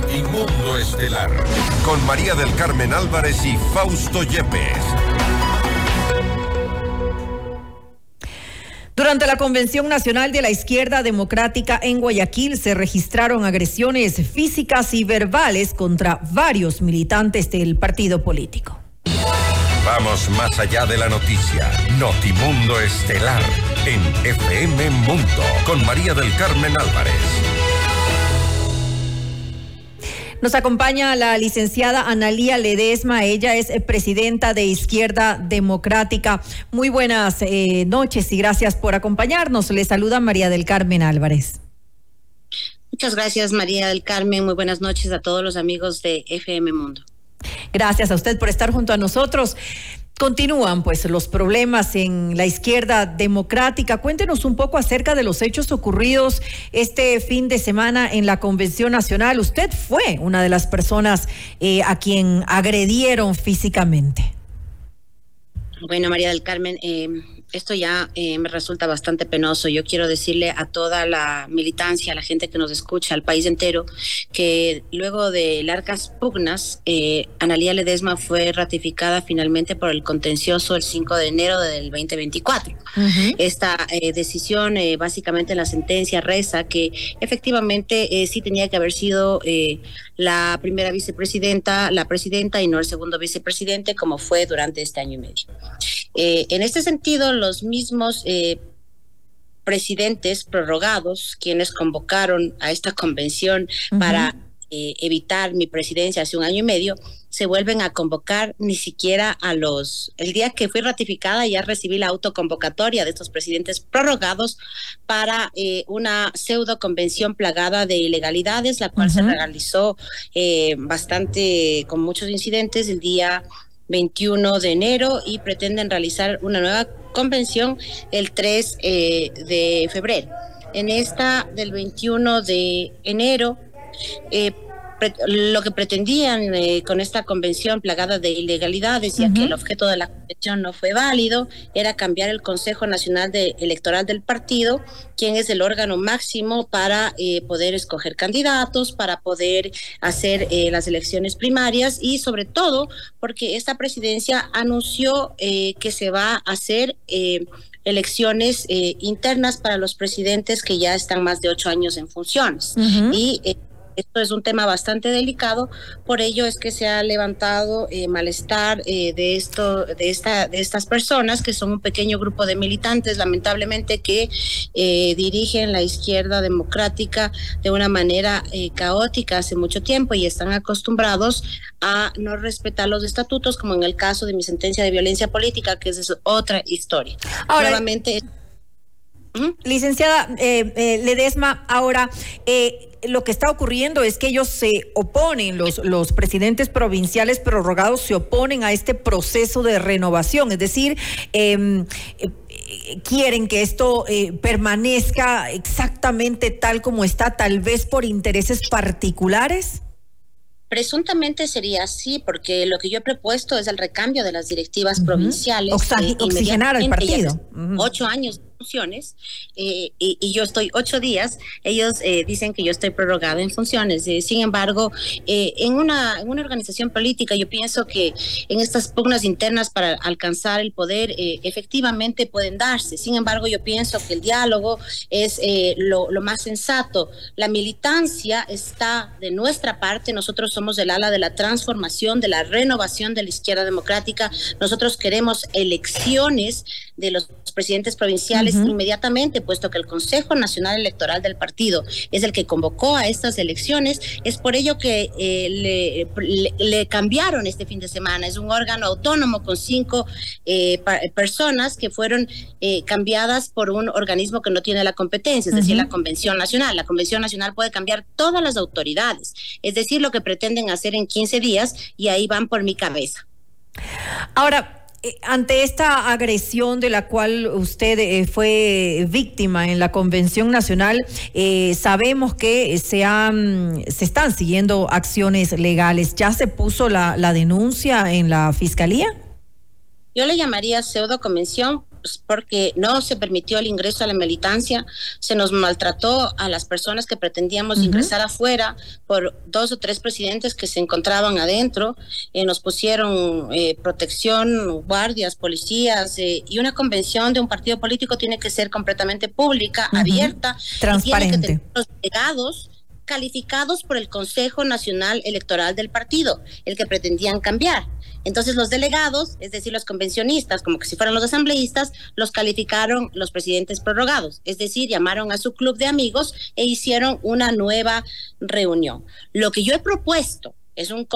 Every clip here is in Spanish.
Notimundo Estelar. Con María del Carmen Álvarez y Fausto Yepes. Durante la Convención Nacional de la Izquierda Democrática en Guayaquil se registraron agresiones físicas y verbales contra varios militantes del partido político. Vamos más allá de la noticia. Notimundo Estelar en FM Mundo con María del Carmen Álvarez. Nos acompaña la licenciada Analía Ledesma, ella es eh, presidenta de Izquierda Democrática. Muy buenas eh, noches y gracias por acompañarnos. Le saluda María del Carmen Álvarez. Muchas gracias María del Carmen, muy buenas noches a todos los amigos de FM Mundo. Gracias a usted por estar junto a nosotros. Continúan pues los problemas en la izquierda democrática. Cuéntenos un poco acerca de los hechos ocurridos este fin de semana en la Convención Nacional. Usted fue una de las personas eh, a quien agredieron físicamente. Bueno, María del Carmen, eh, esto ya eh, me resulta bastante penoso. Yo quiero decirle a toda la militancia, a la gente que nos escucha, al país entero, que luego de largas pugnas, eh, Analía Ledesma fue ratificada finalmente por el contencioso el 5 de enero del 2024. Esta eh, decisión, eh, básicamente en la sentencia, reza que efectivamente sí tenía que haber sido la primera vicepresidenta, la presidenta y no el segundo vicepresidente, como fue durante este año y medio. Eh, en este sentido, los mismos eh, presidentes prorrogados, quienes convocaron a esta convención para eh, evitar mi presidencia hace un año y medio, se vuelven a convocar ni siquiera a los... El día que fui ratificada ya recibí la autoconvocatoria de estos presidentes prorrogados para una pseudo convención plagada de ilegalidades, la cual se realizó bastante con muchos incidentes el día 21 de enero y pretenden realizar una nueva convención el 3 eh, de febrero. En esta del 21 de enero, eh, lo que pretendían eh, con esta convención plagada de ilegalidades, ya que el objeto de la convención no fue válido, era cambiar el Consejo Nacional de, Electoral del partido, quien es el órgano máximo para eh, poder escoger candidatos, para poder hacer eh, las elecciones primarias y sobre todo porque esta presidencia anunció que se va a hacer elecciones internas para los presidentes que ya están más de ocho años en funciones. Y esto es un tema bastante delicado, por ello es que se ha levantado eh, malestar eh, de esto, de esta, de estas personas que son un pequeño grupo de militantes, lamentablemente que eh, dirigen la izquierda democrática de una manera caótica hace mucho tiempo y están acostumbrados a no respetar los estatutos, como en el caso de mi sentencia de violencia política, que es otra historia. Ahora, Nuevamente. Licenciada Ledesma, ahora lo que está ocurriendo es que ellos se oponen, los, los presidentes provinciales prorrogados se oponen a este proceso de renovación, es decir, em, eh, quieren que esto eh, permanezca exactamente tal como está, tal vez por intereses particulares. Presuntamente sería así, porque lo que yo he propuesto es el recambio de las directivas provinciales. oxigenar al partido. Ocho años funciones eh, y, yo estoy ocho días, ellos eh, dicen que yo estoy prorrogada en funciones. Eh, sin embargo, en, una, en una organización política yo pienso que en estas pugnas internas para alcanzar el poder efectivamente pueden darse. Sin embargo, yo pienso que el diálogo es lo más sensato. La militancia está de nuestra parte, nosotros somos el ala de la transformación, de la renovación de la izquierda democrática. Nosotros queremos elecciones de los presidentes provinciales inmediatamente, puesto que el Consejo Nacional Electoral del partido es el que convocó a estas elecciones. Es por ello que eh, le, cambiaron este fin de semana. Es un órgano autónomo con cinco eh, personas que fueron eh, cambiadas por un organismo que no tiene la competencia, es decir, la Convención Nacional. La Convención Nacional puede cambiar todas las autoridades, es decir, lo que pretenden hacer en 15 días y ahí van por mi cabeza. Ahora, ante esta agresión de la cual usted eh, fue víctima en la Convención Nacional, eh, sabemos que se, han, se están siguiendo acciones legales. ¿Ya se puso la, la denuncia en la Fiscalía? Yo le llamaría pseudo convención porque no se permitió el ingreso a la militancia, se nos maltrató a las personas que pretendíamos ingresar afuera por dos o tres presidentes que se encontraban adentro, eh, nos pusieron eh, protección, guardias, policías eh, y una convención de un partido político tiene que ser completamente pública, abierta, transparente. tiene que los delegados calificados por el Consejo Nacional Electoral del partido, el que pretendían cambiar. Entonces los delegados, es decir, los convencionistas, como que si fueran los asambleístas, los calificaron los presidentes prorrogados, es decir, llamaron a su club de amigos e hicieron una nueva reunión. Lo que yo he propuesto es un,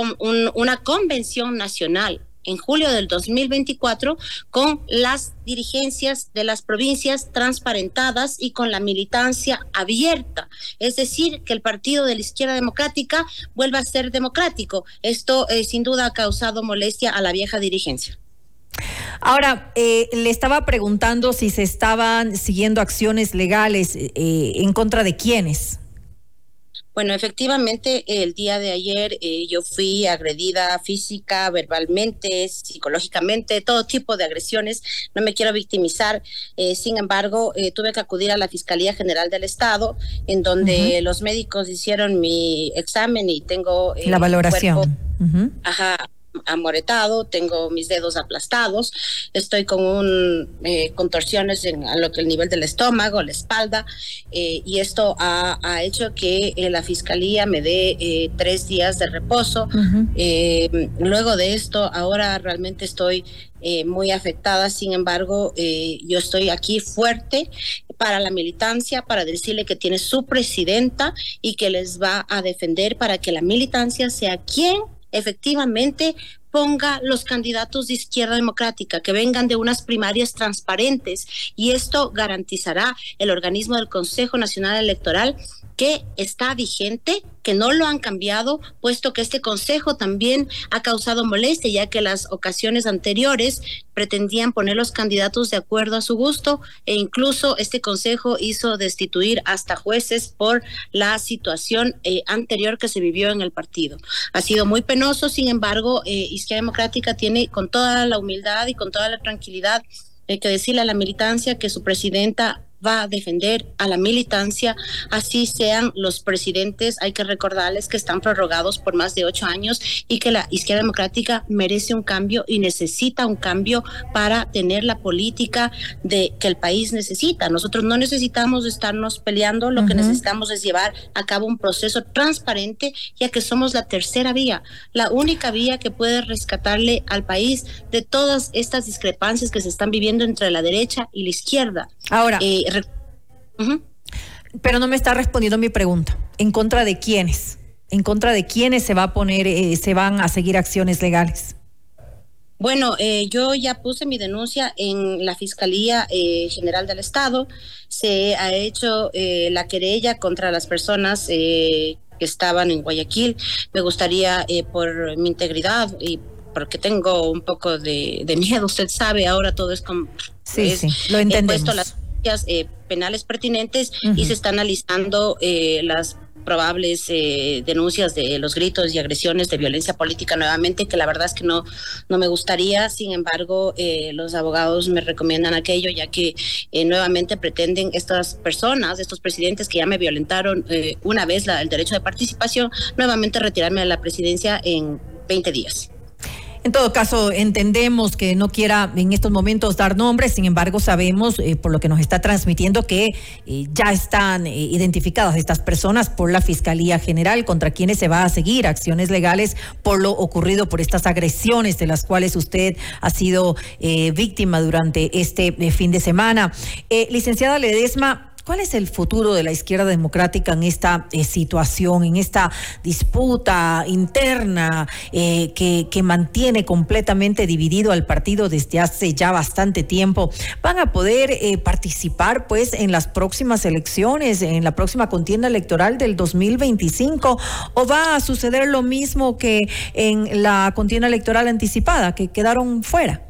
una convención nacional en julio del 2024 con las dirigencias de las provincias transparentadas y con la militancia abierta. Es decir, que el Partido de la Izquierda Democrática vuelva a ser democrático. Esto eh, sin duda ha causado molestia a la vieja dirigencia. Ahora, eh, le estaba preguntando si se estaban siguiendo acciones legales eh, en contra de quiénes. Bueno, efectivamente, el día de ayer eh, yo fui agredida física, verbalmente, psicológicamente, todo tipo de agresiones. No me quiero victimizar. Eh, sin embargo, eh, tuve que acudir a la Fiscalía General del Estado, en donde los médicos hicieron mi examen y tengo la valoración. Ajá, amoretado, tengo mis dedos aplastados, estoy con un eh, contorsiones en a lo que el nivel del estómago, la espalda, eh, y esto ha, hecho que eh, la fiscalía me dé tres días de reposo. luego de esto, ahora realmente estoy muy afectada, sin embargo, yo estoy aquí fuerte para la militancia, para decirle que tiene su presidenta y que les va a defender para que la militancia sea quien efectivamente ponga los candidatos de izquierda democrática, que vengan de unas primarias transparentes y esto garantizará el organismo del Consejo Nacional Electoral que está vigente, que no lo han cambiado, puesto que este Consejo también ha causado molestia, ya que las ocasiones anteriores pretendían poner los candidatos de acuerdo a su gusto e incluso este Consejo hizo destituir hasta jueces por la situación eh, anterior que se vivió en el partido. Ha sido muy penoso, sin embargo, eh, Izquierda Democrática tiene con toda la humildad y con toda la tranquilidad eh, que decirle a la militancia que su presidenta va a defender a la militancia, así sean los presidentes. Hay que recordarles que están prorrogados por más de ocho años y que la izquierda democrática merece un cambio y necesita un cambio para tener la política de que el país necesita. Nosotros no necesitamos estarnos peleando, lo que necesitamos es llevar a cabo un proceso transparente, ya que somos la tercera vía, la única vía que puede rescatarle al país de todas estas discrepancias que se están viviendo entre la derecha y la izquierda. Ahora, eh, pero no me está respondiendo mi pregunta. ¿En contra de quiénes? ¿En contra de quiénes se va a poner, eh, se van a seguir acciones legales? Bueno, eh, yo ya puse mi denuncia en la Fiscalía eh, General del Estado. Se ha hecho la querella contra las personas que estaban en Guayaquil. Me gustaría, por mi integridad y porque tengo un poco de, miedo, usted sabe, ahora todo es como... Sí, sí, lo entendemos. las eh, penales pertinentes y se están analizando eh, las probables eh, denuncias de los gritos y agresiones de violencia política nuevamente, que la verdad es que no, no me gustaría. Sin embargo, los abogados me recomiendan aquello, ya que nuevamente pretenden estas personas, estos presidentes que ya me violentaron una vez el derecho de participación, nuevamente retirarme de la presidencia en 20 días. En todo caso, entendemos que no quiera en estos momentos dar nombres, sin embargo, sabemos eh, por lo que nos está transmitiendo que eh, ya están eh, identificadas estas personas por la Fiscalía General contra quienes se va a seguir acciones legales por lo ocurrido por estas agresiones de las cuales usted ha sido víctima durante este fin de semana. licenciada Ledesma, ¿Cuál es el futuro de la izquierda democrática en esta eh, situación, en esta disputa interna eh, que, que, mantiene completamente dividido al partido desde hace ya bastante tiempo? ¿Van a poder eh, participar pues en las próximas elecciones, en la próxima contienda electoral del 2025? ¿O va a suceder lo mismo que en la contienda electoral anticipada, que quedaron fuera?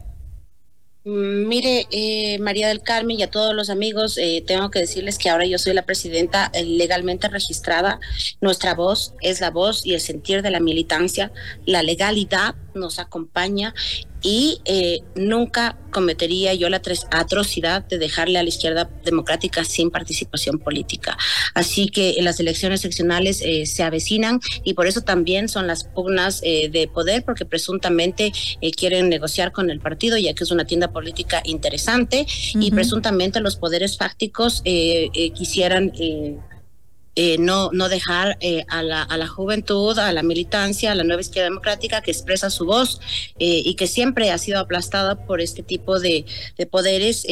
Mm, mire, eh, María del Carmen y a todos los amigos, eh, tengo que decirles que ahora yo soy la presidenta eh, legalmente registrada. Nuestra voz es la voz y el sentir de la militancia. La legalidad nos acompaña y eh, nunca cometería yo la atrocidad de dejarle a la izquierda democrática sin participación política. Así que las elecciones seccionales eh, se avecinan y por eso también son las pugnas eh, de poder, porque presuntamente quieren negociar con el partido, ya que es una tienda política interesante, y presuntamente los poderes fácticos quisieran eh, no, no dejar eh, a, la, a la juventud, a la militancia, a la nueva izquierda democrática que expresa su voz eh, y que siempre ha sido aplastada por este tipo de, de poderes,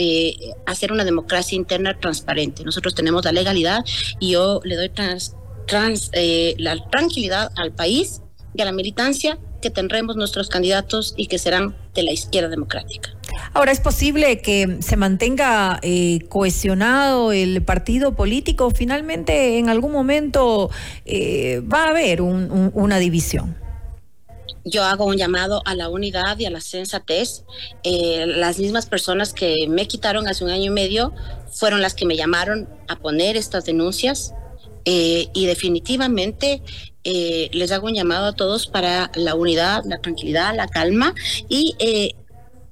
hacer una democracia interna transparente. Nosotros tenemos la legalidad y yo le doy trans, la tranquilidad al país y a la militancia que tendremos nuestros candidatos y que serán de la izquierda democrática. Ahora, ¿es posible que se mantenga eh, cohesionado el partido político? Finalmente, en algún momento eh, va a haber una división. Yo hago un llamado a la unidad y a la sensatez. Eh, las mismas personas que me quitaron hace un año y medio fueron las que me llamaron a poner estas denuncias. y definitivamente les hago un llamado a todos para la unidad, la tranquilidad, la calma y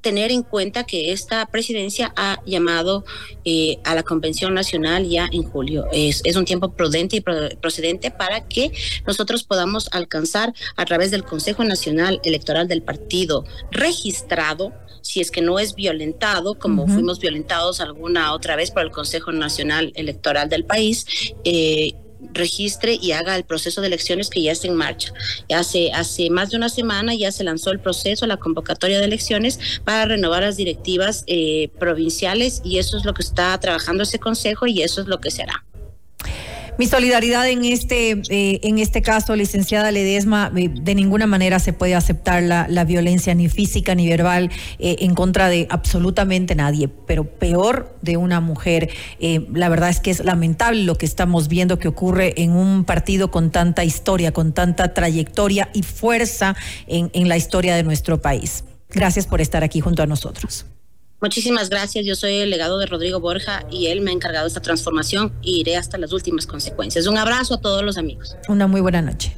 tener en cuenta que esta presidencia ha llamado eh, a la Convención Nacional ya en julio. Es, es un tiempo prudente y procedente para que nosotros podamos alcanzar a través del Consejo Nacional Electoral del Partido registrado si es que no es violentado, como fuimos violentados alguna otra vez por el Consejo Nacional Electoral del país, eh, registre y haga el proceso de elecciones que ya está en marcha. Hace, hace más de una semana ya se lanzó el proceso, la convocatoria de elecciones para renovar las directivas eh, provinciales y eso es lo que está trabajando ese consejo y eso es lo que se hará. Mi solidaridad en este, eh, en este caso, licenciada Ledesma, eh, de ninguna manera se puede aceptar la, la violencia ni física ni verbal eh, en contra de absolutamente nadie, pero peor de una mujer. la verdad es que es lamentable lo que estamos viendo que ocurre en un partido con tanta historia, con tanta trayectoria y fuerza en, en la historia de nuestro país. Gracias por estar aquí junto a nosotros. Muchísimas gracias. Yo soy el legado de Rodrigo Borja y él me ha encargado de esta transformación y iré hasta las últimas consecuencias. Un abrazo a todos los amigos. Una muy buena noche.